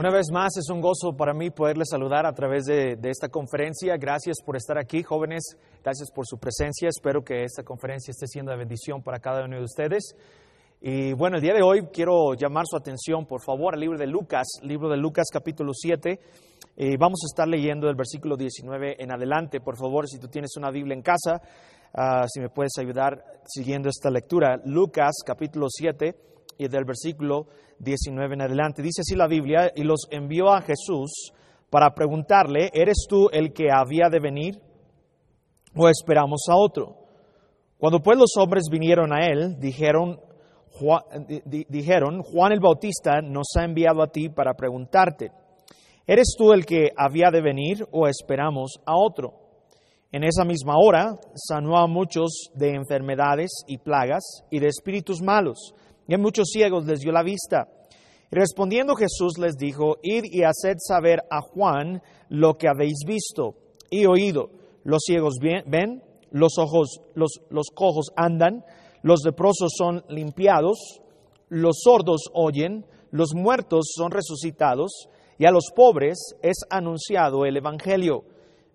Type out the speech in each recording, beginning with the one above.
Una vez más es un gozo para mí poderles saludar a través de, de, esta conferencia. Gracias por estar aquí, jóvenes. Gracias por su presencia. Espero que esta conferencia esté siendo de bendición para cada uno de ustedes. Y bueno, el día de hoy quiero llamar su atención, por favor, al libro de Lucas, libro de Lucas capítulo 7. Eh, vamos a estar leyendo el versículo 19 en adelante. Por favor, si tú tienes una Biblia en casa, uh, si me puedes ayudar siguiendo esta lectura. Lucas capítulo 7 y del versículo 19 en adelante. Dice así la Biblia, y los envió a Jesús para preguntarle, ¿eres tú el que había de venir o esperamos a otro? Cuando pues los hombres vinieron a él, dijeron, Juan, dijeron, Juan el Bautista nos ha enviado a ti para preguntarte, ¿eres tú el que había de venir o esperamos a otro? En esa misma hora sanó a muchos de enfermedades y plagas y de espíritus malos y muchos ciegos les dio la vista. Y respondiendo Jesús les dijo, id y haced saber a Juan lo que habéis visto y oído. Los ciegos ven, los ojos, los, los cojos andan, los leprosos son limpiados, los sordos oyen, los muertos son resucitados, y a los pobres es anunciado el Evangelio.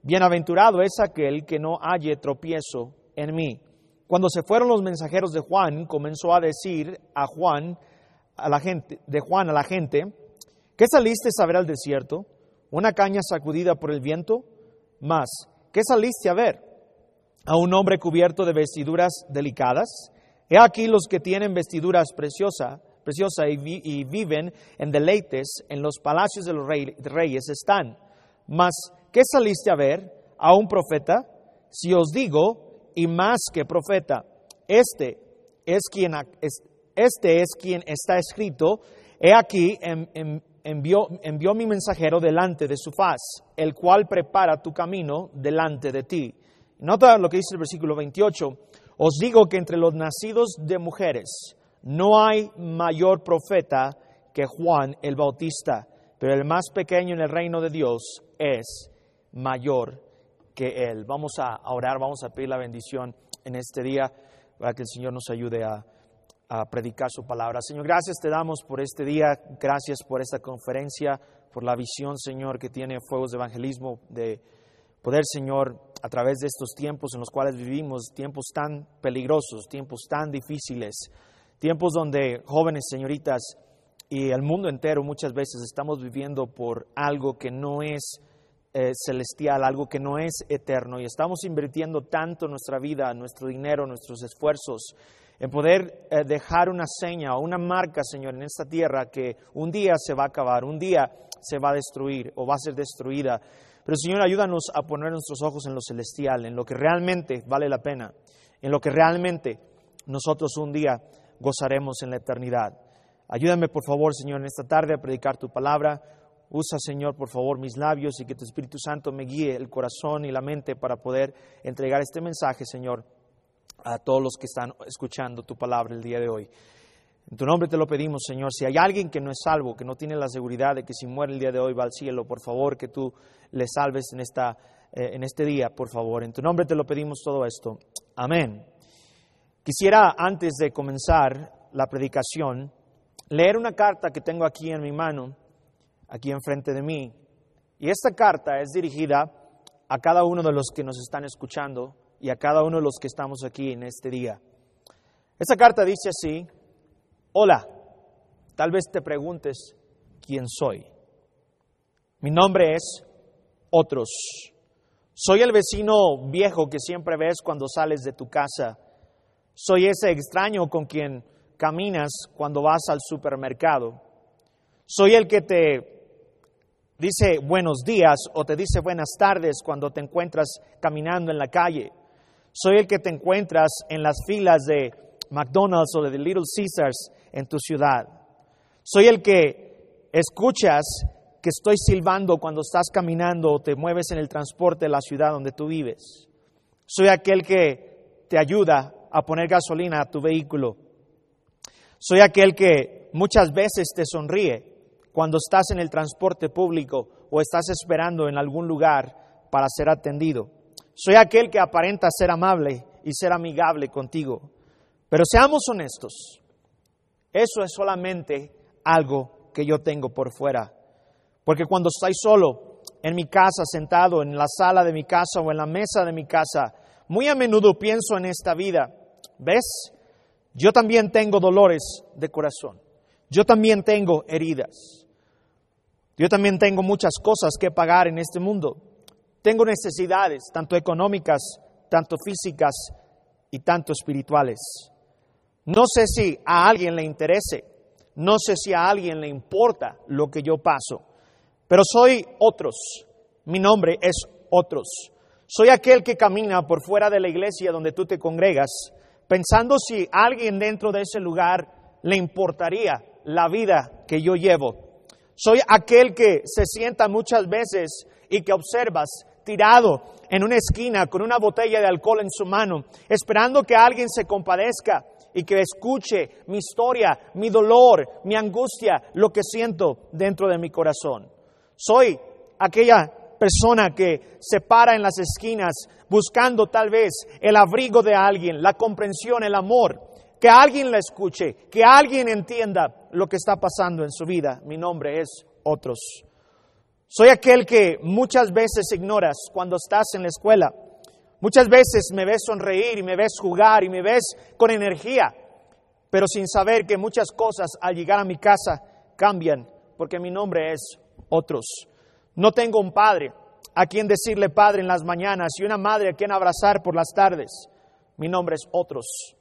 Bienaventurado es aquel que no halle tropiezo en mí. Cuando se fueron los mensajeros de Juan, comenzó a decir a Juan, a la gente, de Juan a la gente, ¿qué saliste a ver al desierto? ¿Una caña sacudida por el viento? Más, ¿qué saliste a ver? ¿A un hombre cubierto de vestiduras delicadas? He aquí los que tienen vestiduras preciosas preciosa y, vi, y, viven en deleites en los palacios de los rey, reyes están. Mas, ¿qué saliste a ver? ¿A un profeta? Si os digo, y más que profeta. Este es quien, este es quien está escrito, he aquí envió, envió mi mensajero delante de su faz, el cual prepara tu camino delante de ti. Nota lo que dice el versículo 28. Os digo que entre los nacidos de mujeres no hay mayor profeta que Juan el Bautista, pero el más pequeño en el reino de Dios es mayor que Él. Vamos a orar, vamos a pedir la bendición en este día para que el Señor nos ayude a, predicar su palabra. Señor, gracias te damos por este día, gracias por esta conferencia, por la visión, Señor, que tiene Fuegos de Evangelismo, de poder, Señor, a través de estos tiempos en los cuales vivimos, tiempos tan peligrosos, tiempos tan difíciles, tiempos donde jóvenes, señoritas, y el mundo entero muchas veces estamos viviendo por algo que no es eh, celestial, algo que no es eterno. Y estamos invirtiendo tanto nuestra vida, nuestro dinero, nuestros esfuerzos en poder eh, dejar una seña o una marca, Señor, en esta tierra que un día se va a acabar, un día se va a destruir o va a ser destruida. Pero Señor, ayúdanos a poner nuestros ojos en lo celestial, en lo que realmente vale la pena, en lo que realmente nosotros un día gozaremos en la eternidad. Ayúdame, por favor, Señor, en esta tarde a predicar tu palabra. Usa, Señor, por favor, mis labios y que tu Espíritu Santo me guíe el corazón y la mente para poder entregar este mensaje, Señor, a todos los que están escuchando tu palabra el día de hoy. En tu nombre te lo pedimos, Señor. Si hay alguien que no es salvo, que no tiene la seguridad de que si muere el día de hoy va al cielo, por favor, que tú le salves en, esta, eh, en este día, por favor. En tu nombre te lo pedimos todo esto. Amén. Quisiera, antes de comenzar la predicación, leer una carta que tengo aquí en mi mano aquí enfrente de mí. Y esta carta es dirigida a cada uno de los que nos están escuchando y a cada uno de los que estamos aquí en este día. Esta carta dice así, hola, tal vez te preguntes quién soy. Mi nombre es otros. Soy el vecino viejo que siempre ves cuando sales de tu casa. Soy ese extraño con quien caminas cuando vas al supermercado. Soy el que te dice buenos días o te dice buenas tardes cuando te encuentras caminando en la calle. Soy el que te encuentras en las filas de McDonald's o de Little Caesars en tu ciudad. Soy el que escuchas que estoy silbando cuando estás caminando o te mueves en el transporte de la ciudad donde tú vives. Soy aquel que te ayuda a poner gasolina a tu vehículo. Soy aquel que muchas veces te sonríe cuando estás en el transporte público o estás esperando en algún lugar para ser atendido. Soy aquel que aparenta ser amable y ser amigable contigo. Pero seamos honestos, eso es solamente algo que yo tengo por fuera. Porque cuando estoy solo en mi casa, sentado en la sala de mi casa o en la mesa de mi casa, muy a menudo pienso en esta vida. ¿Ves? Yo también tengo dolores de corazón. Yo también tengo heridas. Yo también tengo muchas cosas que pagar en este mundo. Tengo necesidades, tanto económicas, tanto físicas y tanto espirituales. No sé si a alguien le interese, no sé si a alguien le importa lo que yo paso, pero soy otros. Mi nombre es otros. Soy aquel que camina por fuera de la iglesia donde tú te congregas, pensando si a alguien dentro de ese lugar le importaría la vida que yo llevo. Soy aquel que se sienta muchas veces y que observas tirado en una esquina con una botella de alcohol en su mano, esperando que alguien se compadezca y que escuche mi historia, mi dolor, mi angustia, lo que siento dentro de mi corazón. Soy aquella persona que se para en las esquinas buscando tal vez el abrigo de alguien, la comprensión, el amor, que alguien la escuche, que alguien entienda lo que está pasando en su vida. Mi nombre es otros. Soy aquel que muchas veces ignoras cuando estás en la escuela. Muchas veces me ves sonreír y me ves jugar y me ves con energía, pero sin saber que muchas cosas al llegar a mi casa cambian, porque mi nombre es otros. No tengo un padre a quien decirle padre en las mañanas y una madre a quien abrazar por las tardes. Mi nombre es otros.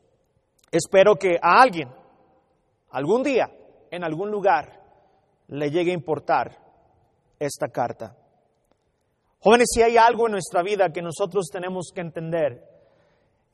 Espero que a alguien, algún día, en algún lugar, le llegue a importar esta carta. Jóvenes, si hay algo en nuestra vida que nosotros tenemos que entender,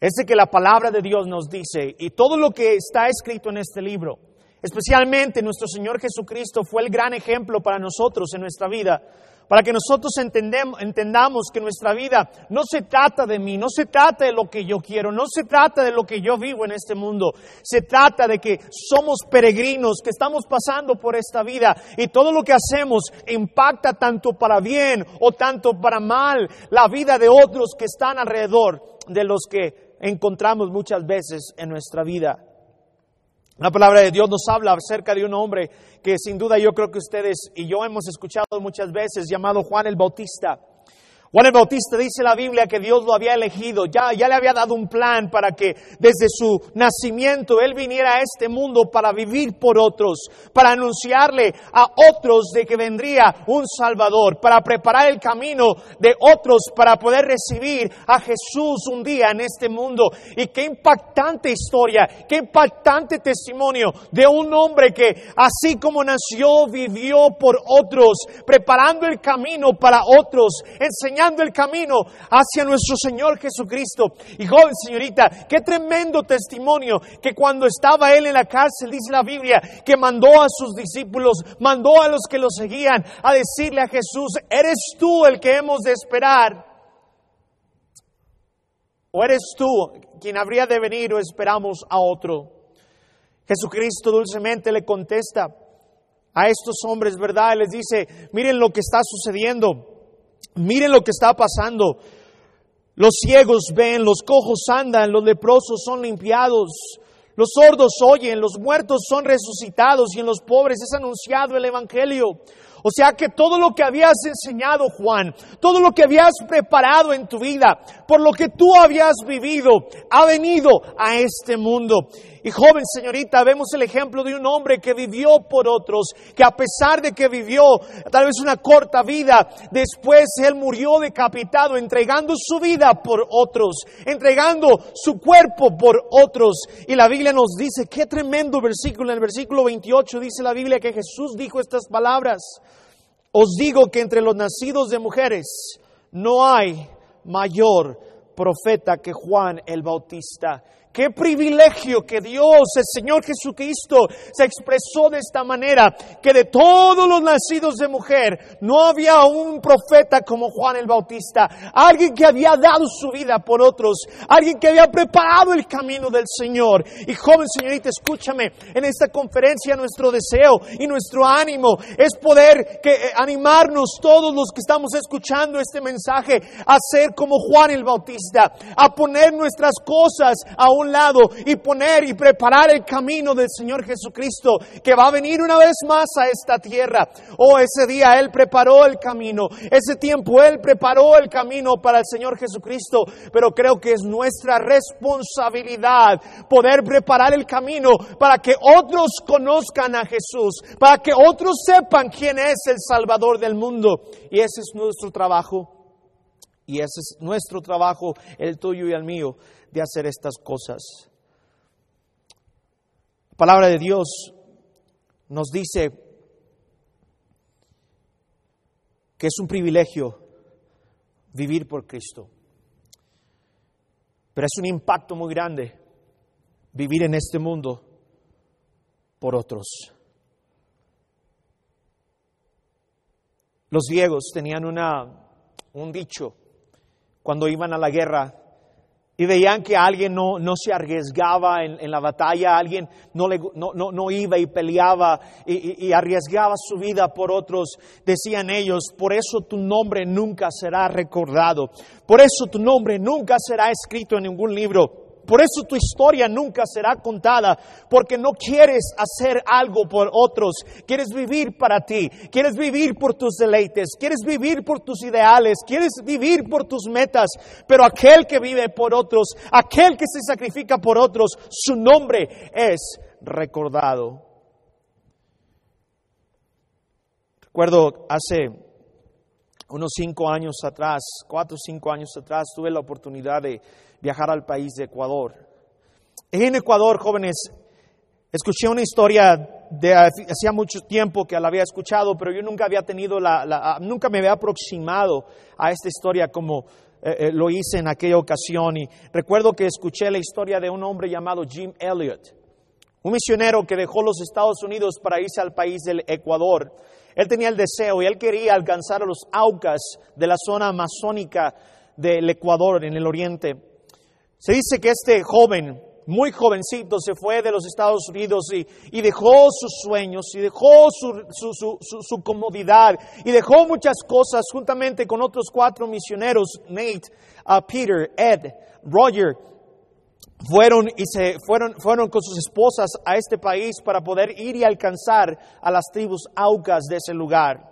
es de que la palabra de Dios nos dice, y todo lo que está escrito en este libro, especialmente nuestro Señor Jesucristo fue el gran ejemplo para nosotros en nuestra vida, para que nosotros entendamos que nuestra vida no se trata de mí, no se trata de lo que yo quiero, no se trata de lo que yo vivo en este mundo, se trata de que somos peregrinos, que estamos pasando por esta vida y todo lo que hacemos impacta tanto para bien o tanto para mal la vida de otros que están alrededor de los que encontramos muchas veces en nuestra vida. La palabra de Dios nos habla acerca de un hombre que sin duda yo creo que ustedes y yo hemos escuchado muchas veces, llamado Juan el Bautista. Juan el Bautista dice la Biblia que Dios lo había elegido, ya, ya le había dado un plan para que desde su nacimiento Él viniera a este mundo para vivir por otros, para anunciarle a otros de que vendría un Salvador, para preparar el camino de otros para poder recibir a Jesús un día en este mundo. Y qué impactante historia, qué impactante testimonio de un hombre que así como nació, vivió por otros, preparando el camino para otros, enseñando el camino hacia nuestro Señor Jesucristo. Y joven señorita, qué tremendo testimonio que cuando estaba él en la cárcel, dice la Biblia, que mandó a sus discípulos, mandó a los que lo seguían a decirle a Jesús, ¿eres tú el que hemos de esperar? ¿O eres tú quien habría de venir o esperamos a otro? Jesucristo dulcemente le contesta a estos hombres, ¿verdad? Les dice, miren lo que está sucediendo. Miren lo que está pasando. Los ciegos ven, los cojos andan, los leprosos son limpiados, los sordos oyen, los muertos son resucitados y en los pobres es anunciado el Evangelio. O sea que todo lo que habías enseñado, Juan, todo lo que habías preparado en tu vida, por lo que tú habías vivido, ha venido a este mundo. Y joven señorita, vemos el ejemplo de un hombre que vivió por otros, que a pesar de que vivió tal vez una corta vida, después él murió decapitado, entregando su vida por otros, entregando su cuerpo por otros. Y la Biblia nos dice, qué tremendo versículo, en el versículo 28 dice la Biblia que Jesús dijo estas palabras. Os digo que entre los nacidos de mujeres no hay mayor profeta que Juan el Bautista. Qué privilegio que Dios, el Señor Jesucristo, se expresó de esta manera, que de todos los nacidos de mujer no había un profeta como Juan el Bautista, alguien que había dado su vida por otros, alguien que había preparado el camino del Señor. Y joven señorita, escúchame, en esta conferencia nuestro deseo y nuestro ánimo es poder eh, animarnos todos los que estamos escuchando este mensaje a ser como Juan el Bautista, a poner nuestras cosas a lado y poner y preparar el camino del Señor Jesucristo, que va a venir una vez más a esta tierra. Oh, ese día Él preparó el camino, ese tiempo Él preparó el camino para el Señor Jesucristo, pero creo que es nuestra responsabilidad poder preparar el camino para que otros conozcan a Jesús, para que otros sepan quién es el Salvador del mundo. Y ese es nuestro trabajo. Y ese es nuestro trabajo, el tuyo y el mío, de hacer estas cosas. La palabra de Dios nos dice que es un privilegio vivir por Cristo. Pero es un impacto muy grande vivir en este mundo por otros. Los griegos tenían una, un dicho cuando iban a la guerra y veían que alguien no, no se arriesgaba en, la batalla, alguien no, le, no, no, iba y peleaba y, arriesgaba su vida por otros, decían ellos, por eso tu nombre nunca será recordado, por eso tu nombre nunca será escrito en ningún libro. Por eso tu historia nunca será contada, porque no quieres hacer algo por otros, quieres vivir para ti, quieres vivir por tus deleites, quieres vivir por tus ideales, quieres vivir por tus metas, pero aquel que vive por otros, aquel que se sacrifica por otros, su nombre es recordado. Recuerdo hace unos cinco años atrás, cuatro o cinco años atrás, tuve la oportunidad de viajar al país de Ecuador. En Ecuador, jóvenes, escuché una historia de hacía mucho tiempo que la había escuchado, pero yo nunca había tenido la, nunca me había aproximado a esta historia como eh, eh, lo hice en aquella ocasión. Y recuerdo que escuché la historia de un hombre llamado Jim Elliot, un misionero que dejó los Estados Unidos para irse al país del Ecuador. Él tenía el deseo y él quería alcanzar a los Aucas de la zona amazónica del Ecuador, en el oriente. Se dice que este joven, muy jovencito, se fue de los Estados Unidos y, dejó sus sueños y dejó su, comodidad y dejó muchas cosas juntamente con otros cuatro misioneros, Nate, uh, Peter, Ed, Roger, fueron y se fueron, fueron con sus esposas a este país para poder ir y alcanzar a las tribus aucas de ese lugar.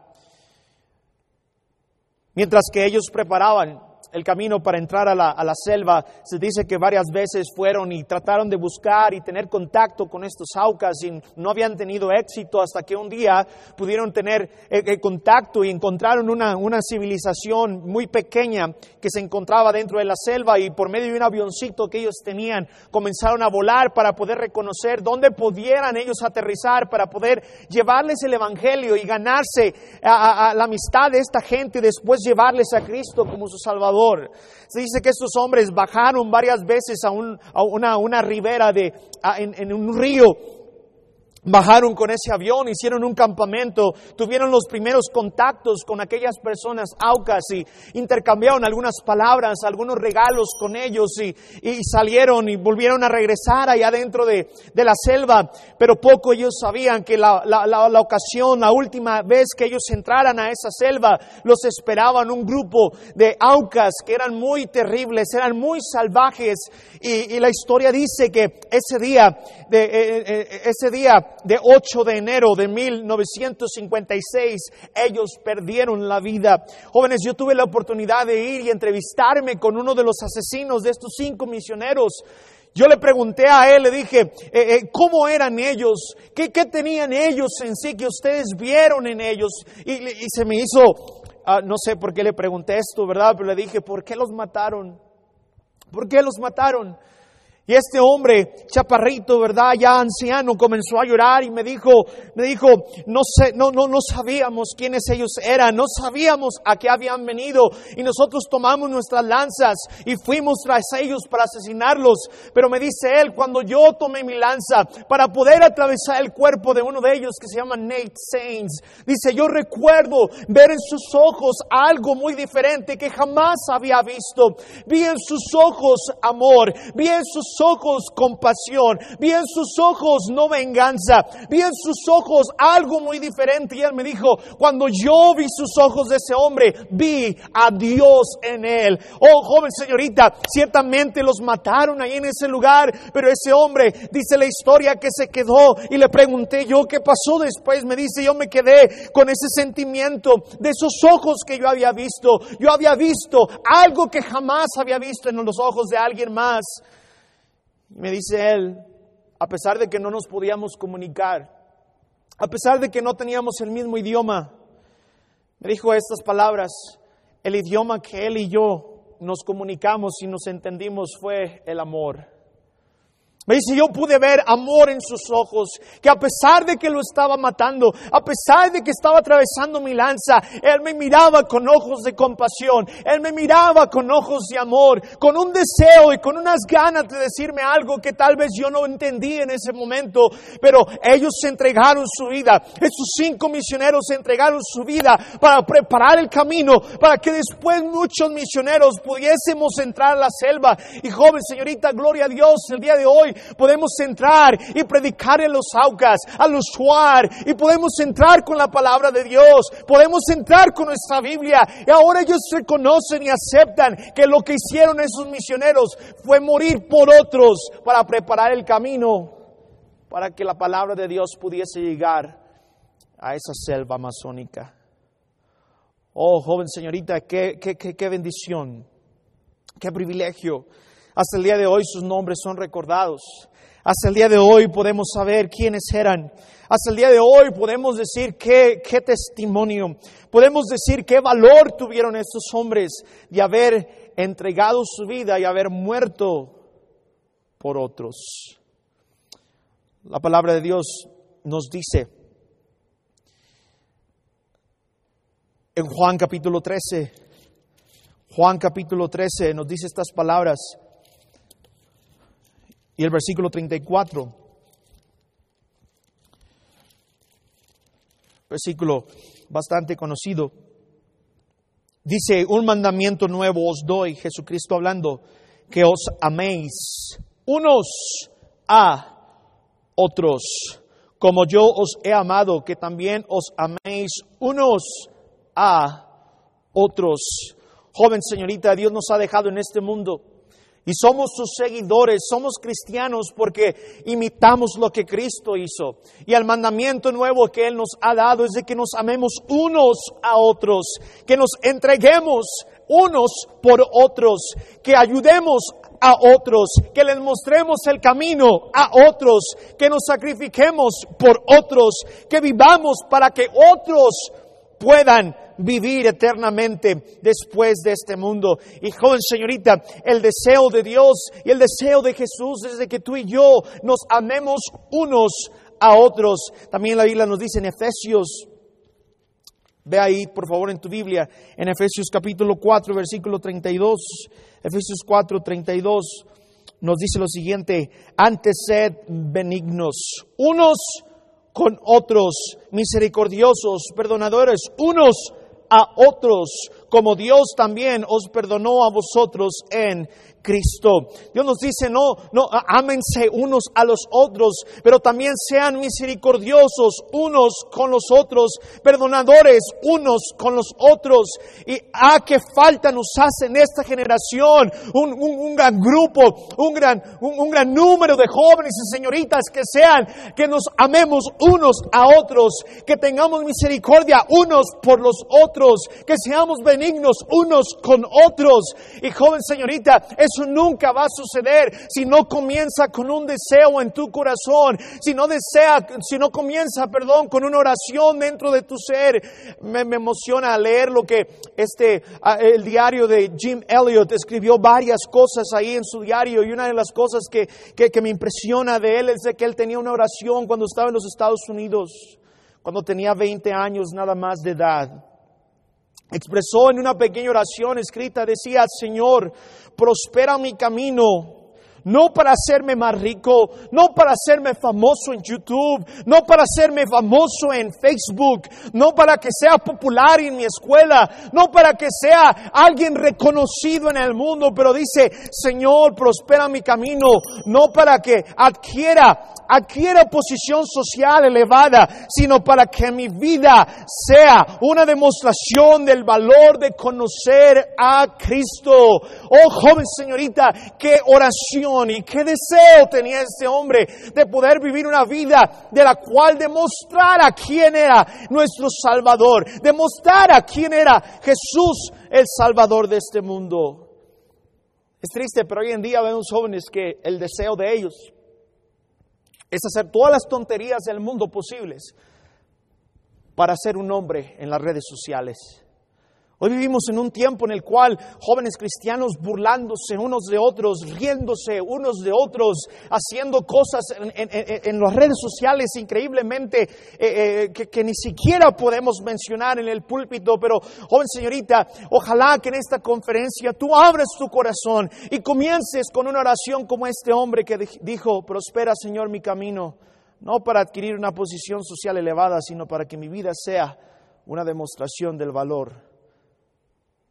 Mientras que ellos preparaban el camino para entrar a la, selva, se dice que varias veces fueron y trataron de buscar y tener contacto con estos aucas y no habían tenido éxito hasta que un día pudieron tener eh, eh, contacto y encontraron una, civilización muy pequeña que se encontraba dentro de la selva y por medio de un avioncito que ellos tenían comenzaron a volar para poder reconocer dónde pudieran ellos aterrizar, para poder llevarles el Evangelio y ganarse a la amistad de esta gente y después llevarles a Cristo como su Salvador. Se dice que estos hombres bajaron varias veces a, una, una, ribera de, en un río Bajaron con ese avión, hicieron un campamento, tuvieron los primeros contactos con aquellas personas aucas y intercambiaron algunas palabras, algunos regalos con ellos y, salieron y volvieron a regresar allá dentro de, la selva. Pero poco ellos sabían que la, la, ocasión, la última vez que ellos entraran a esa selva, los esperaban un grupo de aucas que eran muy terribles, eran muy salvajes. Y, la historia dice que ese día, de, eh, eh, ese día de 8 de enero de 1956, ellos perdieron la vida. Jóvenes, yo tuve la oportunidad de ir y entrevistarme con uno de los asesinos de estos cinco misioneros. Yo le pregunté a él, le dije, eh, eh, ¿cómo eran ellos? ¿Qué, tenían ellos en sí que ustedes vieron en ellos? Y, se me hizo, ah, no sé por qué le pregunté esto, ¿verdad? Pero le dije, ¿por qué los mataron? ¿Por qué los mataron? Y este hombre, chaparrito, ¿verdad? Ya anciano, comenzó a llorar y me dijo, me dijo, no sé, no, no, no sabíamos quiénes ellos eran, no sabíamos a qué habían venido. Y nosotros tomamos nuestras lanzas y fuimos tras ellos para asesinarlos. Pero me dice él, cuando yo tomé mi lanza para poder atravesar el cuerpo de uno de ellos que se llama Nate Saints, dice, yo recuerdo ver en sus ojos algo muy diferente que jamás había visto. Vi en sus ojos amor, vi en sus ojos compasión, vi en sus ojos no venganza, vi en sus ojos algo muy diferente. Y él me dijo, cuando yo vi sus ojos de ese hombre, vi a Dios en él. Oh, joven señorita, ciertamente los mataron ahí en ese lugar, pero ese hombre, dice la historia que se quedó y le pregunté yo qué pasó después. Me dice, yo me quedé con ese sentimiento de esos ojos que yo había visto. Yo había visto algo que jamás había visto en los ojos de alguien más. Me dice él, a pesar de que no nos podíamos comunicar, a pesar de que no teníamos el mismo idioma, me dijo estas palabras, el idioma que él y yo nos comunicamos y nos entendimos fue el amor. Me dice, yo pude ver amor en sus ojos, que a pesar de que lo estaba matando, a pesar de que estaba atravesando mi lanza, Él me miraba con ojos de compasión, Él me miraba con ojos de amor, con un deseo y con unas ganas de decirme algo que tal vez yo no entendí en ese momento, pero ellos se entregaron su vida, esos cinco misioneros se entregaron su vida para preparar el camino, para que después muchos misioneros pudiésemos entrar a la selva. Y joven señorita, gloria a Dios, el día de hoy podemos entrar y predicar en los aucas, al usuar, y podemos entrar con la palabra de Dios, podemos entrar con nuestra Biblia, y ahora ellos reconocen y aceptan que lo que hicieron esos misioneros fue morir por otros para preparar el camino para que la palabra de Dios pudiese llegar a esa selva amazónica. Oh, joven señorita, qué, qué, bendición, qué privilegio hasta el día de hoy sus nombres son recordados. Hasta el día de hoy podemos saber quiénes eran. Hasta el día de hoy podemos decir qué, testimonio, podemos decir qué valor tuvieron estos hombres de haber entregado su vida y haber muerto por otros. La palabra de Dios nos dice en Juan capítulo 13, Juan capítulo 13 nos dice estas palabras y el versículo 34. Versículo bastante conocido. Dice, un mandamiento nuevo os doy, Jesucristo hablando, que os améis unos a otros, como yo os he amado, que también os améis unos a otros. Joven señorita, Dios nos ha dejado en este mundo y somos sus seguidores, somos cristianos porque imitamos lo que Cristo hizo. Y el mandamiento nuevo que Él nos ha dado es de que nos amemos unos a otros, que nos entreguemos unos por otros, que ayudemos a otros, que les mostremos el camino a otros, que nos sacrifiquemos por otros, que vivamos para que otros puedan vivir eternamente después de este mundo. Y joven señorita, el deseo de Dios y el deseo de Jesús es de que tú y yo nos amemos unos a otros. También la Biblia nos dice en Efesios, ve ahí por favor en tu Biblia, en Efesios capítulo 4, versículo 32, Efesios 4, 32 nos dice lo siguiente, antes sed benignos, unos con otros, misericordiosos, perdonadores, unos a otros, como Dios también os perdonó a vosotros en Cristo. Dios nos dice, no, no, ámense unos a los otros, pero también sean misericordiosos unos con los otros, perdonadores unos con los otros. Y a ah, qué falta nos hace en esta generación un, gran grupo, un gran, un, gran número de jóvenes y señoritas que sean, que nos amemos unos a otros, que tengamos misericordia unos por los otros, que seamos benignos unos con otros. Y joven señorita, nunca va a suceder si no comienza con un deseo en tu corazón, si no desea, si no comienza, perdón, con una oración dentro de tu ser. Me, emociona leer lo que este, el diario de Jim Elliot escribió varias cosas ahí en su diario y una de las cosas que, que, que me impresiona de él es de que él tenía una oración cuando estaba en los Estados Unidos, cuando tenía 20 años nada más de edad expresó en una pequeña oración escrita, decía, Señor, prospera mi camino, no para hacerme más rico, no para hacerme famoso en YouTube, no para hacerme famoso en Facebook, no para que sea popular en mi escuela, no para que sea alguien reconocido en el mundo, pero dice, Señor, prospera mi camino, no para que adquiera adquiera posición social elevada, sino para que mi vida sea una demostración del valor de conocer a Cristo. Oh joven señorita, qué oración y qué deseo tenía este hombre de poder vivir una vida de la cual demostrara quién era nuestro Salvador, demostrar a quién era Jesús el Salvador de este mundo. Es triste, pero hoy en día vemos jóvenes que el deseo de ellos es hacer todas las tonterías del mundo posibles para ser un hombre en las redes sociales. Hoy vivimos en un tiempo en el cual jóvenes cristianos burlándose unos de otros, riéndose unos de otros, haciendo cosas en, las redes sociales increíblemente eh, eh, que, ni siquiera podemos mencionar en el púlpito. Pero, joven señorita, ojalá que en esta conferencia tú abras tu corazón y comiences con una oración como este hombre que dijo, prospera Señor mi camino, no para adquirir una posición social elevada, sino para que mi vida sea una demostración del valor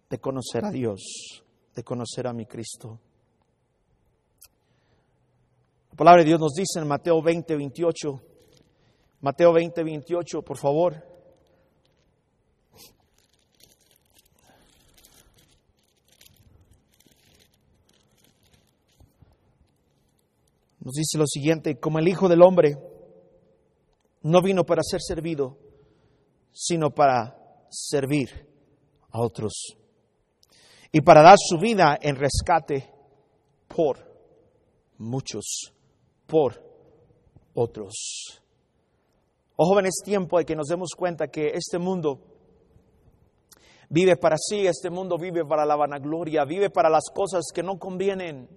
de conocer a Dios, de conocer a mi Cristo. La palabra de Dios nos dice en Mateo 20, 28, Mateo 20, 28, por favor. Nos dice lo siguiente, como el Hijo del Hombre no vino para ser servido, sino para servir a otros y para dar su vida en rescate por muchos, por otros. Oh joven, es tiempo de que nos demos cuenta que este mundo vive para sí, este mundo vive para la vanagloria, vive para las cosas que no convienen,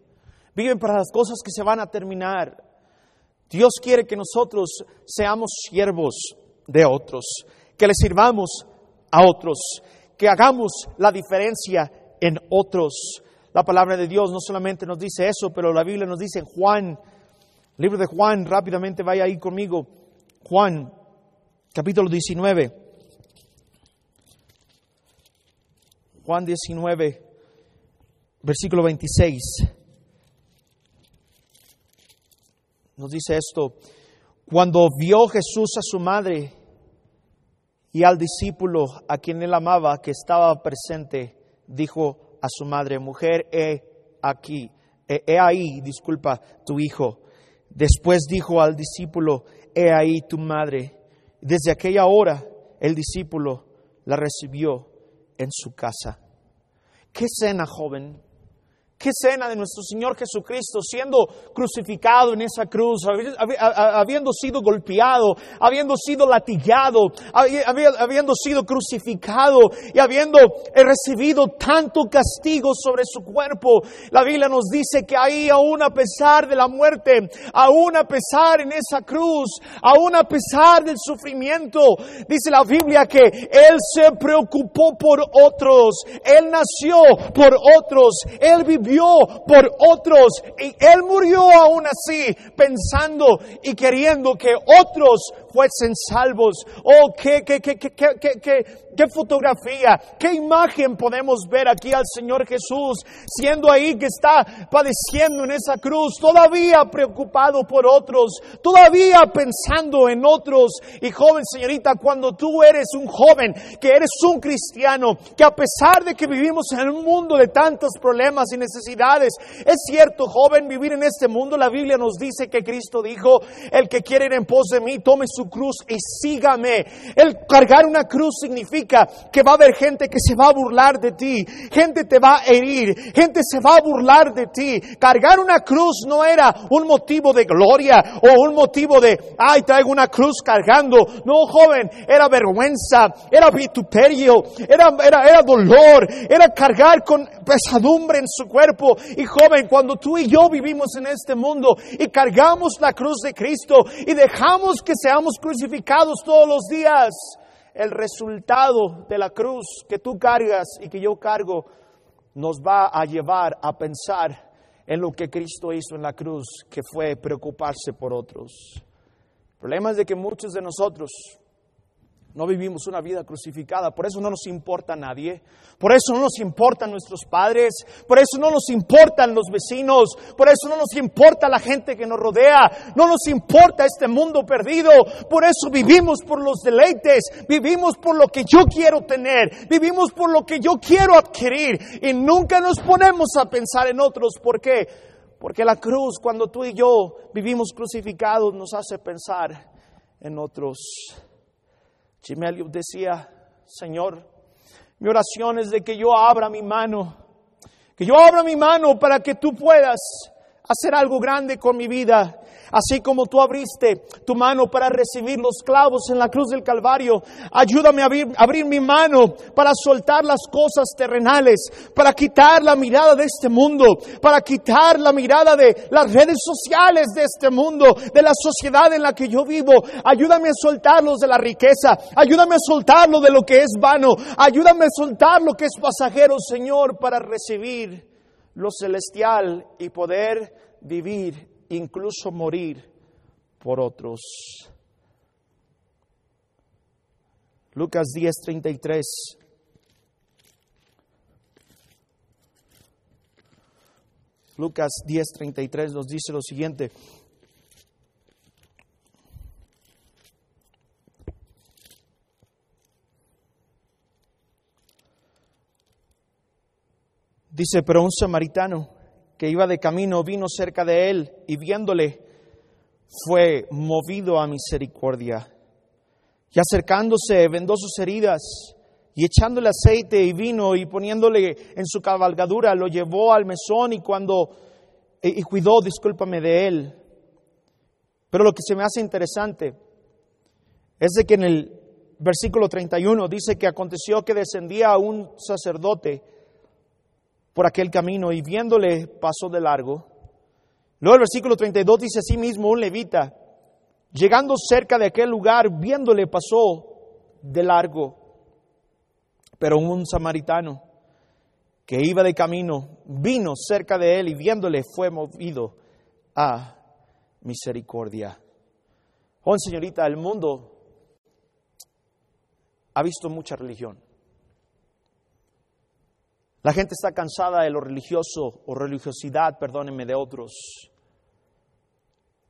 vive para las cosas que se van a terminar. Dios quiere que nosotros seamos siervos de otros, que le sirvamos a otros, que hagamos la diferencia en otros. La palabra de Dios no solamente nos dice eso, pero la Biblia nos dice en Juan, libro de Juan, rápidamente vaya ahí conmigo. Juan, capítulo 19. Juan 19, versículo 26. Nos dice esto, cuando vio Jesús a su madre y al discípulo a quien él amaba que estaba presente, dijo a su madre, mujer, he aquí, he, ahí, disculpa, tu hijo. Después dijo al discípulo, he ahí tu madre. Desde aquella hora el discípulo la recibió en su casa. ¿Qué cena, joven? Qué escena de nuestro Señor Jesucristo siendo crucificado en esa cruz, habiendo sido golpeado, habiendo sido latigado, habiendo sido crucificado y habiendo recibido tanto castigo sobre su cuerpo. La Biblia nos dice que ahí aún a pesar de la muerte, aún a pesar en esa cruz, aún a pesar del sufrimiento, dice la Biblia que Él se preocupó por otros, Él nació por otros, Él vivió por otros y Él murió aún así pensando y queriendo que otros fuesen salvos. Oh, qué, qué, qué, qué, qué, qué, qué fotografía, qué imagen podemos ver aquí al Señor Jesús siendo ahí que está padeciendo en esa cruz, todavía preocupado por otros, todavía pensando en otros. Y joven señorita, cuando tú eres un joven, que eres un cristiano, que a pesar de que vivimos en un mundo de tantos problemas y necesidades, es cierto, joven, vivir en este mundo, la Biblia nos dice que Cristo dijo, el que quiere ir en pos de mí, tome su cruz y sígame. El cargar una cruz significa que va a haber gente que se va a burlar de ti, gente te va a herir, gente se va a burlar de ti. Cargar una cruz no era un motivo de gloria o un motivo de, ay, traigo una cruz cargando. No, joven, era vergüenza, era vituperio, era, era, era dolor, era cargar con pesadumbre en su cuerpo. Y joven, cuando tú y yo vivimos en este mundo y cargamos la cruz de Cristo y dejamos que seamos crucificados todos los días, el resultado de la cruz que tú cargas y que yo cargo nos va a llevar a pensar en lo que Cristo hizo en la cruz, que fue preocuparse por otros. El problema es de que muchos de nosotros no vivimos una vida crucificada, por eso no nos importa a nadie, por eso no nos importan nuestros padres, por eso no nos importan los vecinos, por eso no nos importa la gente que nos rodea, no nos importa este mundo perdido, por eso vivimos por los deleites, vivimos por lo que yo quiero tener, vivimos por lo que yo quiero adquirir. Y nunca nos ponemos a pensar en otros. ¿Por qué? Porque la cruz, cuando tú y yo vivimos crucificados, nos hace pensar en otros. Jim decía, Señor, mi oración es de que yo abra mi mano, que yo abra mi mano para que tú puedas hacer algo grande con mi vida. Así como tú abriste tu mano para recibir los clavos en la cruz del Calvario, ayúdame a abrir, mi mano para soltar las cosas terrenales, para quitar la mirada de este mundo, para quitar la mirada de las redes sociales de este mundo, de la sociedad en la que yo vivo. Ayúdame a soltarlos de la riqueza, ayúdame a soltarlo de lo que es vano, ayúdame a soltar lo que es pasajero, Señor, para recibir lo celestial y poder vivir, incluso morir por otros. Lucas 10:33. Lucas 10:33 nos dice lo siguiente. Dice, pero un samaritano que iba de camino vino cerca de él y viéndole fue movido a misericordia. Y acercándose vendó sus heridas y echándole aceite y vino y poniéndole en su cabalgadura lo llevó al mesón y cuando y cuidó, discúlpame de él. Pero lo que se me hace interesante es de que en el versículo 31 dice que aconteció que descendía un sacerdote por aquel camino y viéndole pasó de largo. Luego el versículo 32 dice así mismo un levita, llegando cerca de aquel lugar, viéndole pasó de largo. Pero un samaritano que iba de camino vino cerca de él y viéndole fue movido a misericordia. Oh, señorita, el mundo ha visto mucha religión. La gente está cansada de lo religioso o religiosidad, perdónenme, de otros.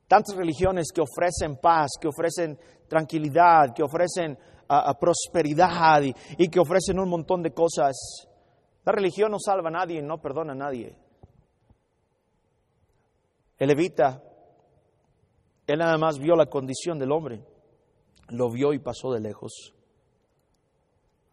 Tantas religiones que ofrecen paz, que ofrecen tranquilidad, que ofrecen ah, ah, prosperidad y, y que ofrecen un montón de cosas. La religión no salva a nadie, no perdona a nadie. El levita, él nada más vio la condición del hombre, lo vio y pasó de lejos.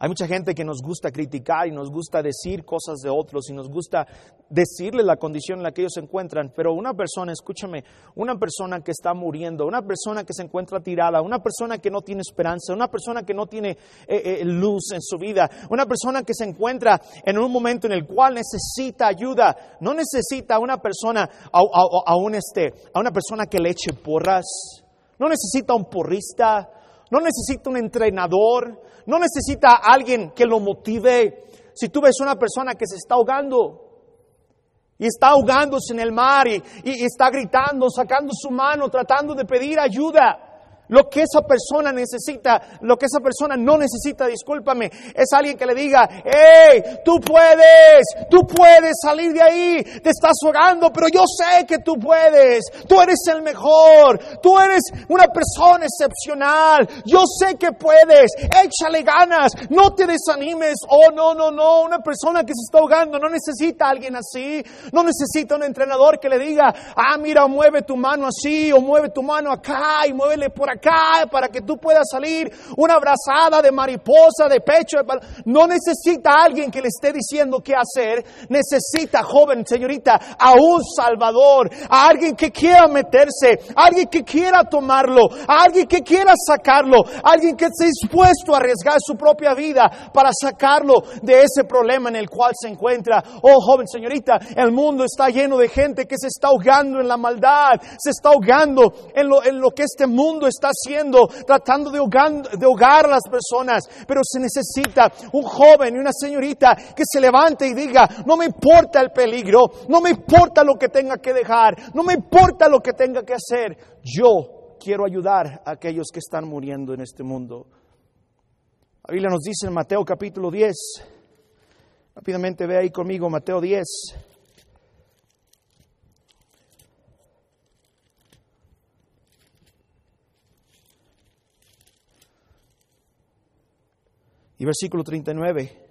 Hay mucha gente que nos gusta criticar y nos gusta decir cosas de otros y nos gusta decirle la condición en la que ellos se encuentran, pero una persona, escúchame, una persona que está muriendo, una persona que se encuentra tirada, una persona que no tiene esperanza, una persona que no tiene eh, eh, luz en su vida, una persona que se encuentra en un momento en el cual necesita ayuda, no necesita a una persona, a, un este, a una persona que le eche porras, no necesita un porrista, no necesita un entrenador, no necesita alguien que lo motive. Si tú ves una persona que se está ahogando y está ahogándose en el mar y, y está gritando, sacando su mano, tratando de pedir ayuda, lo que esa persona necesita, lo que esa persona no necesita, discúlpame, es alguien que le diga, hey, tú puedes, tú puedes salir de ahí, te estás ahogando, pero yo sé que tú puedes, tú eres el mejor, tú eres una persona excepcional, yo sé que puedes, échale ganas, no te desanimes, oh no, no, no, una persona que se está ahogando no necesita a alguien así, no necesita un entrenador que le diga, ah, mira, mueve tu mano así, o mueve tu mano acá, y muévele por acá cae para que tú puedas salir, una abrazada de mariposa, de pecho. No necesita alguien que le esté diciendo qué hacer. Necesita, joven, señorita, a un Salvador, a alguien que quiera meterse, a alguien que quiera tomarlo, a alguien que quiera sacarlo, a alguien que esté dispuesto a arriesgar su propia vida para sacarlo de ese problema en el cual se encuentra. Oh, joven, señorita, el mundo está lleno de gente que se está ahogando en la maldad, se está ahogando en lo, en lo que este mundo está haciendo, tratando de ahogar, de ahogar a las personas, pero se necesita un joven y una señorita que se levante y diga, no me importa el peligro, no me importa lo que tenga que dejar, no me importa lo que tenga que hacer, yo quiero ayudar a aquellos que están muriendo en este mundo. La Biblia nos dice en Mateo capítulo 10, rápidamente ve ahí conmigo Mateo 10. Y versículo 39.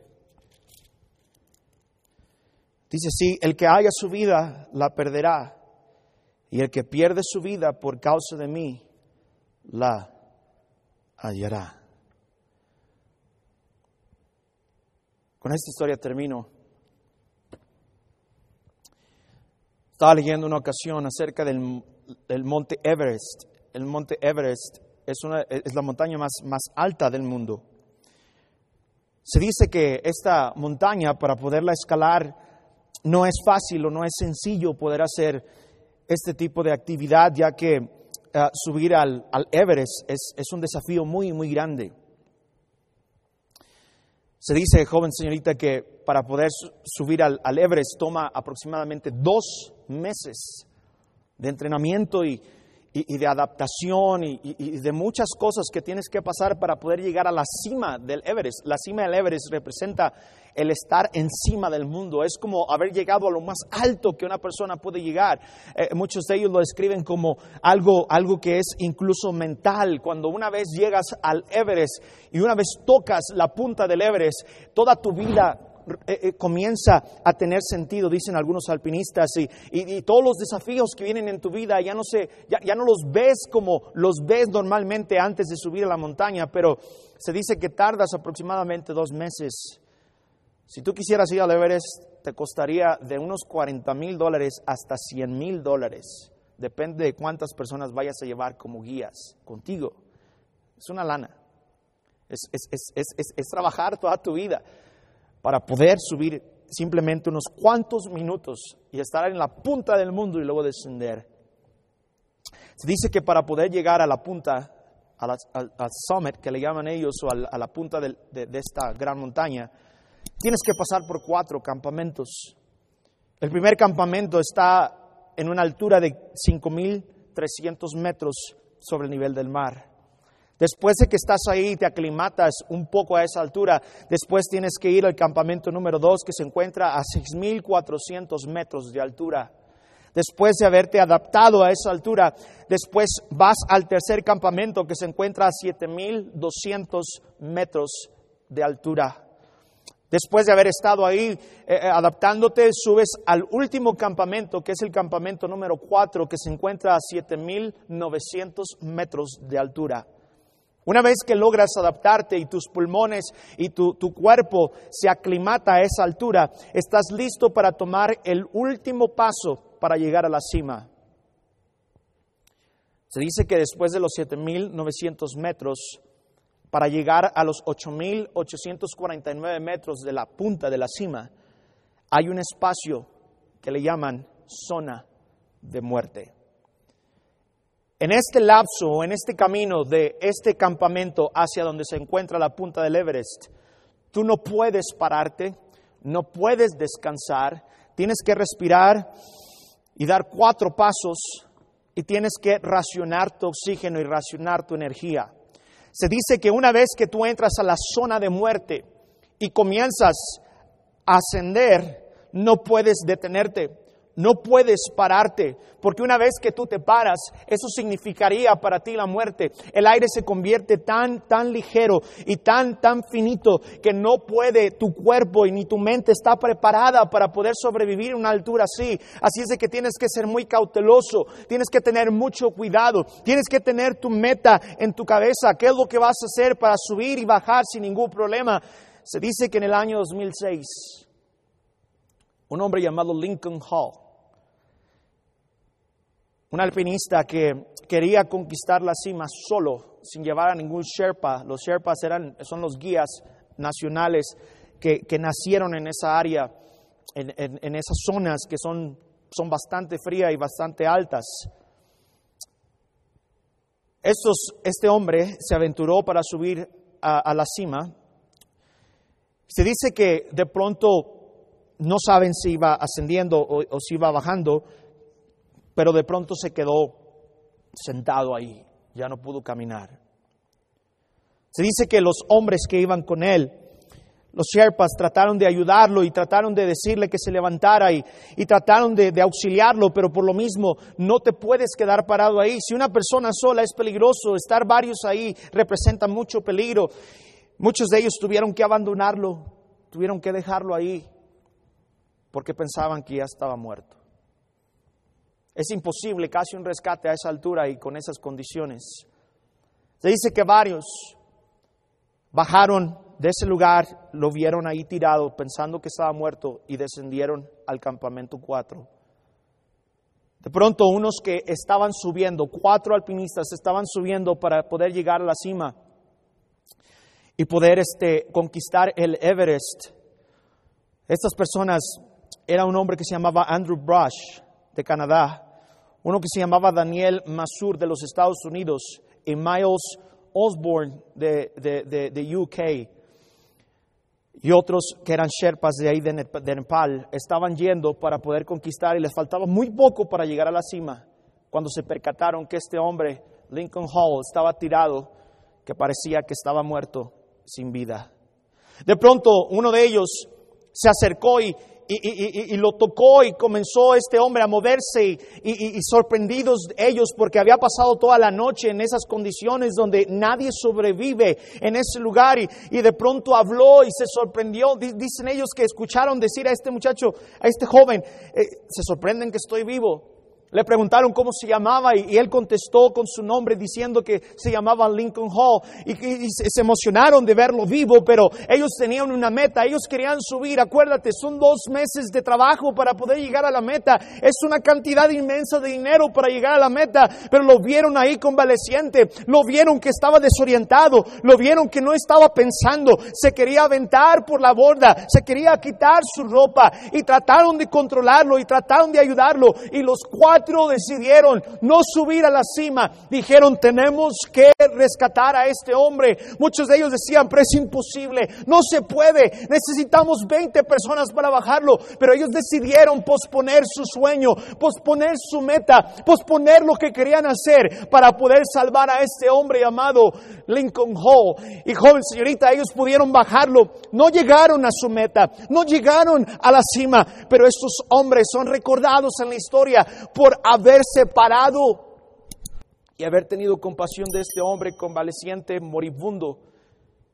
Dice, sí, el que haya su vida la perderá, y el que pierde su vida por causa de mí la hallará. Con esta historia termino. Estaba leyendo una ocasión acerca del, monte Everest. El monte Everest es, una, es la montaña más, más alta del mundo. Se dice que esta montaña, para poderla escalar, no es fácil o no es sencillo poder hacer este tipo de actividad, ya que eh, subir al, Everest es, un desafío muy, muy grande. Se dice, joven señorita, que para poder subir al, al Everest toma aproximadamente dos meses de entrenamiento y, y, de adaptación y, de muchas cosas que tienes que pasar para poder llegar a la cima del Everest. La cima del Everest representa el estar encima del mundo. Es como haber llegado a lo más alto que una persona puede llegar. Eh, muchos de ellos lo describen como algo, algo que es incluso mental. Cuando una vez llegas al Everest y una vez tocas la punta del Everest, toda tu vida eh, eh, comienza a tener sentido, dicen algunos alpinistas, y, todos los desafíos que vienen en tu vida ya no, se, ya, ya no los ves como los ves normalmente antes de subir a la montaña, pero se dice que tardas aproximadamente dos meses. Si tú quisieras ir al Everest, te costaría de unos 40 mil dólares hasta 100 mil dólares. Depende de cuántas personas vayas a llevar como guías contigo. Es una lana. Es, es, es, es, trabajar toda tu vida para poder subir simplemente unos cuantos minutos y estar en la punta del mundo y luego descender. Se dice que para poder llegar a la punta, al, summit que le llaman ellos, o a la punta de, de esta gran montaña, tienes que pasar por cuatro campamentos. El primer campamento está en una altura de 5.300 metros sobre el nivel del mar. Después de que estás ahí y te aclimatas un poco a esa altura, después tienes que ir al campamento número 2 que se encuentra a 6.400 metros de altura. Después de haberte adaptado a esa altura, después vas al tercer campamento que se encuentra a 7.200 metros de altura. Después de haber estado ahí eh, eh, adaptándote, subes al último campamento, que es el campamento número 4, que se encuentra a 7.900 metros de altura. Una vez que logras adaptarte y tus pulmones y tu, cuerpo se aclimata a esa altura, estás listo para tomar el último paso para llegar a la cima. Se dice que después de los 7.900 metros, para llegar a los 8.849 metros de la punta de la cima, hay un espacio que le llaman zona de muerte. En este lapso en este camino de este campamento hacia donde se encuentra la punta del Everest, tú no puedes pararte, no puedes descansar, tienes que respirar y dar cuatro pasos y tienes que racionar tu oxígeno y racionar tu energía. Se dice que una vez que tú entras a la zona de muerte y comienzas a ascender, no puedes detenerte, no puedes pararte, porque una vez que tú te paras, eso significaría para ti la muerte. El aire se convierte tan, tan ligero y tan, tan finito que no puede tu cuerpo y ni tu mente está preparada para poder sobrevivir a una altura así. Así es de que tienes que ser muy cauteloso, tienes que tener mucho cuidado, tienes que tener tu meta en tu cabeza, qué es lo que vas a hacer para subir y bajar sin ningún problema. Se dice que en el año 2006, un hombre llamado Lincoln Hall, un alpinista que quería conquistar la cima solo, sin llevar a ningún Sherpa. Los Sherpas eran, son los guías nacionales que, nacieron en esa área, en, esas zonas que son, bastante frías y bastante altas. este hombre se aventuró para subir a, la cima. Se dice que de pronto no saben si iba ascendiendo o, o si iba bajando, pero de pronto se quedó sentado ahí, ya no pudo caminar. Se dice que los hombres que iban con él los Sherpas trataron de ayudarlo y trataron de decirle que se levantara y, trataron de, de, auxiliarlo, pero por lo mismo no te puedes quedar parado ahí. Si una persona sola es peligroso, estar varios ahí representa mucho peligro. Muchos de ellos tuvieron que abandonarlo, tuvieron que dejarlo ahí porque pensaban que ya estaba muerto. Es imposible casi un rescate a esa altura y con esas condiciones. Se dice que varios bajaron de ese lugar, lo vieron ahí tirado pensando que estaba muerto y descendieron al campamento 4. De pronto unos que estaban subiendo, cuatro alpinistas estaban subiendo para poder llegar a la cima y poder este, conquistar el Everest. Estas personas, era un hombre que se llamaba Andrew Brush de Canadá, uno que se llamaba Daniel Masur de los Estados Unidos y Miles Osborne de, de, de UK y otros que eran Sherpas de ahí de Nepal estaban yendo para poder conquistar y les faltaba muy poco para llegar a la cima cuando se percataron que este hombre, Lincoln Hall, estaba tirado, que parecía que estaba muerto sin vida. De pronto uno de ellos se acercó y y, lo tocó y comenzó este hombre a moverse y, sorprendidos ellos porque había pasado toda la noche en esas condiciones donde nadie sobrevive en ese lugar y, de pronto habló y se sorprendió. Dicen ellos que escucharon decir a este muchacho, a este joven, eh, se sorprenden que estoy vivo. Le preguntaron cómo se llamaba y, él contestó con su nombre diciendo que se llamaba Lincoln Hall y, se emocionaron de verlo vivo, pero ellos tenían una meta, ellos querían subir, acuérdate, son dos meses de trabajo para poder llegar a la meta, es una cantidad inmensa de dinero para llegar a la meta, pero lo vieron ahí convaleciente, lo vieron que estaba desorientado, lo vieron que no estaba pensando, se quería aventar por la borda, se quería quitar su ropa y trataron de controlarlo y trataron de ayudarlo y los cuatro decidieron no subir a la cima. Dijeron, tenemos que rescatar a este hombre. Muchos de ellos decían, pero es imposible, no se puede, necesitamos 20 personas para bajarlo. Pero ellos decidieron posponer su sueño, posponer su meta, posponer lo que querían hacer para poder salvar a este hombre llamado Lincoln Hall. Y joven señorita, ellos pudieron bajarlo. No llegaron a su meta, no llegaron a la cima, pero estos hombres son recordados en la historia por por haberse parado y haber tenido compasión de este hombre convaleciente, moribundo,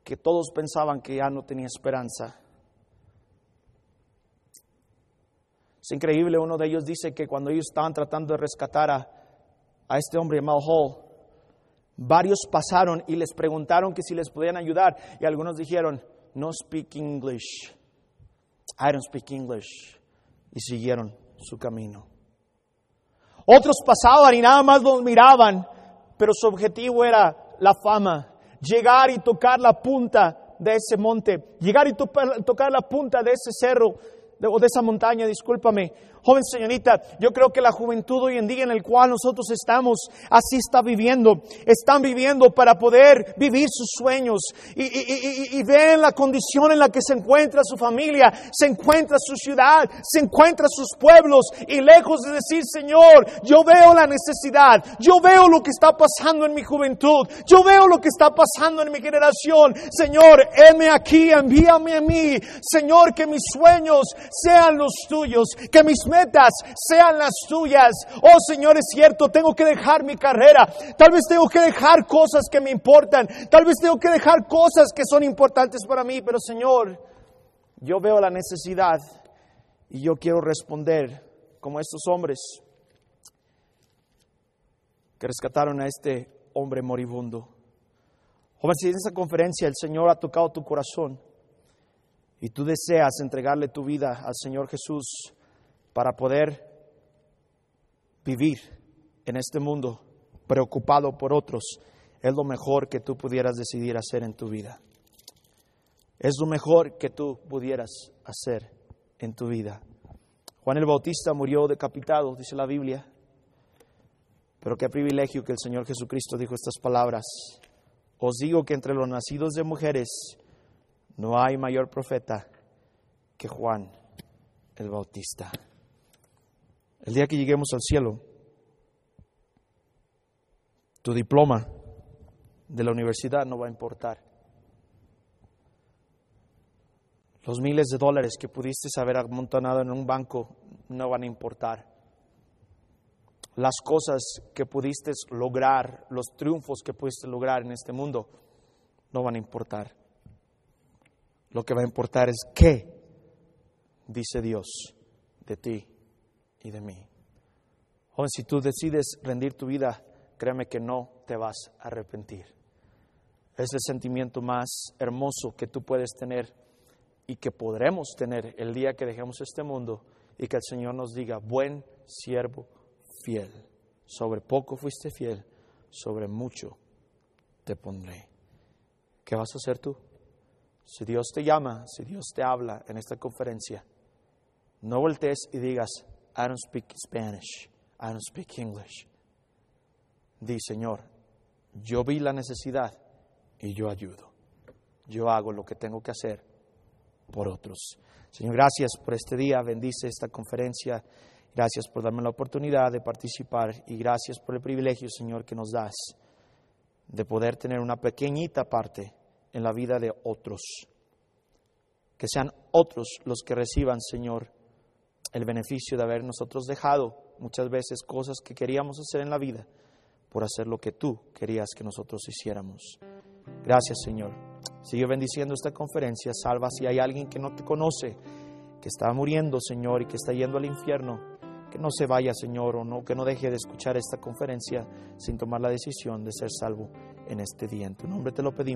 que todos pensaban que ya no tenía esperanza. Es increíble, uno de ellos dice que cuando ellos estaban tratando de rescatar a, a este hombre Mal Hall, varios pasaron y les preguntaron que si les podían ayudar y algunos dijeron, no speak English, I don't speak English, y siguieron su camino. Otros pasaban y nada más los miraban, pero su objetivo era la fama, llegar y tocar la punta de ese monte, llegar y tocar la punta de ese cerro o de esa montaña, discúlpame, Joven señorita, yo creo que la juventud hoy en día en el cual nosotros estamos, así está viviendo. Están viviendo para poder vivir sus sueños y, y, ven la condición en la que se encuentra su familia, se encuentra su ciudad, se encuentra sus pueblos y lejos de decir, Señor, yo veo la necesidad, yo veo lo que está pasando en mi juventud, yo veo lo que está pasando en mi generación. Señor, heme aquí, envíame a mí. Señor, que mis sueños sean los tuyos, que mis sean las tuyas. Oh Señor, es cierto, tengo que dejar mi carrera. Tal vez tengo que dejar cosas que me importan. Tal vez tengo que dejar cosas que son importantes para mí. Pero Señor, yo veo la necesidad y yo quiero responder como estos hombres que rescataron a este hombre moribundo. Joven, si en esa conferencia el Señor ha tocado tu corazón y tú deseas entregarle tu vida al Señor Jesús, para poder vivir en este mundo preocupado por otros, es lo mejor que tú pudieras decidir hacer en tu vida. Es lo mejor que tú pudieras hacer en tu vida. Juan el Bautista murió decapitado, dice la Biblia, Pero qué privilegio que el Señor Jesucristo dijo estas palabras. Os digo que entre los nacidos de mujeres no hay mayor profeta que Juan el Bautista. El día que lleguemos al cielo, tu diploma de la universidad no va a importar. Los miles de dólares que pudiste haber amontonado en un banco no van a importar. Las cosas que pudiste lograr, los triunfos que pudiste lograr en este mundo, no van a importar. Lo que va a importar es qué dice Dios de ti y de mí. Joven, si tú decides rendir tu vida, créeme que no te vas a arrepentir. Es el sentimiento más hermoso que tú puedes tener y que podremos tener el día que dejemos este mundo y que el Señor nos diga, buen siervo fiel, sobre poco fuiste fiel, sobre mucho te pondré. ¿Qué vas a hacer tú? Si Dios te llama, si Dios te habla en esta conferencia, no voltees y digas, I don't speak Spanish, I don't speak English. Di, Señor, yo vi la necesidad y yo ayudo. Yo hago lo que tengo que hacer por otros. Señor, gracias por este día, bendice esta conferencia, gracias por darme la oportunidad de participar y gracias por el privilegio, Señor, que nos das de poder tener una pequeñita parte en la vida de otros. Que sean otros los que reciban, Señor, el beneficio de haber nosotros dejado muchas veces cosas que queríamos hacer en la vida por hacer lo que tú querías que nosotros hiciéramos. Gracias, Señor. Sigue bendiciendo esta conferencia. Salva si hay alguien que no te conoce, que está muriendo, Señor, y que está yendo al infierno. Que no se vaya, Señor, o no, que no deje de escuchar esta conferencia sin tomar la decisión de ser salvo en este día. En tu nombre te lo pedimos.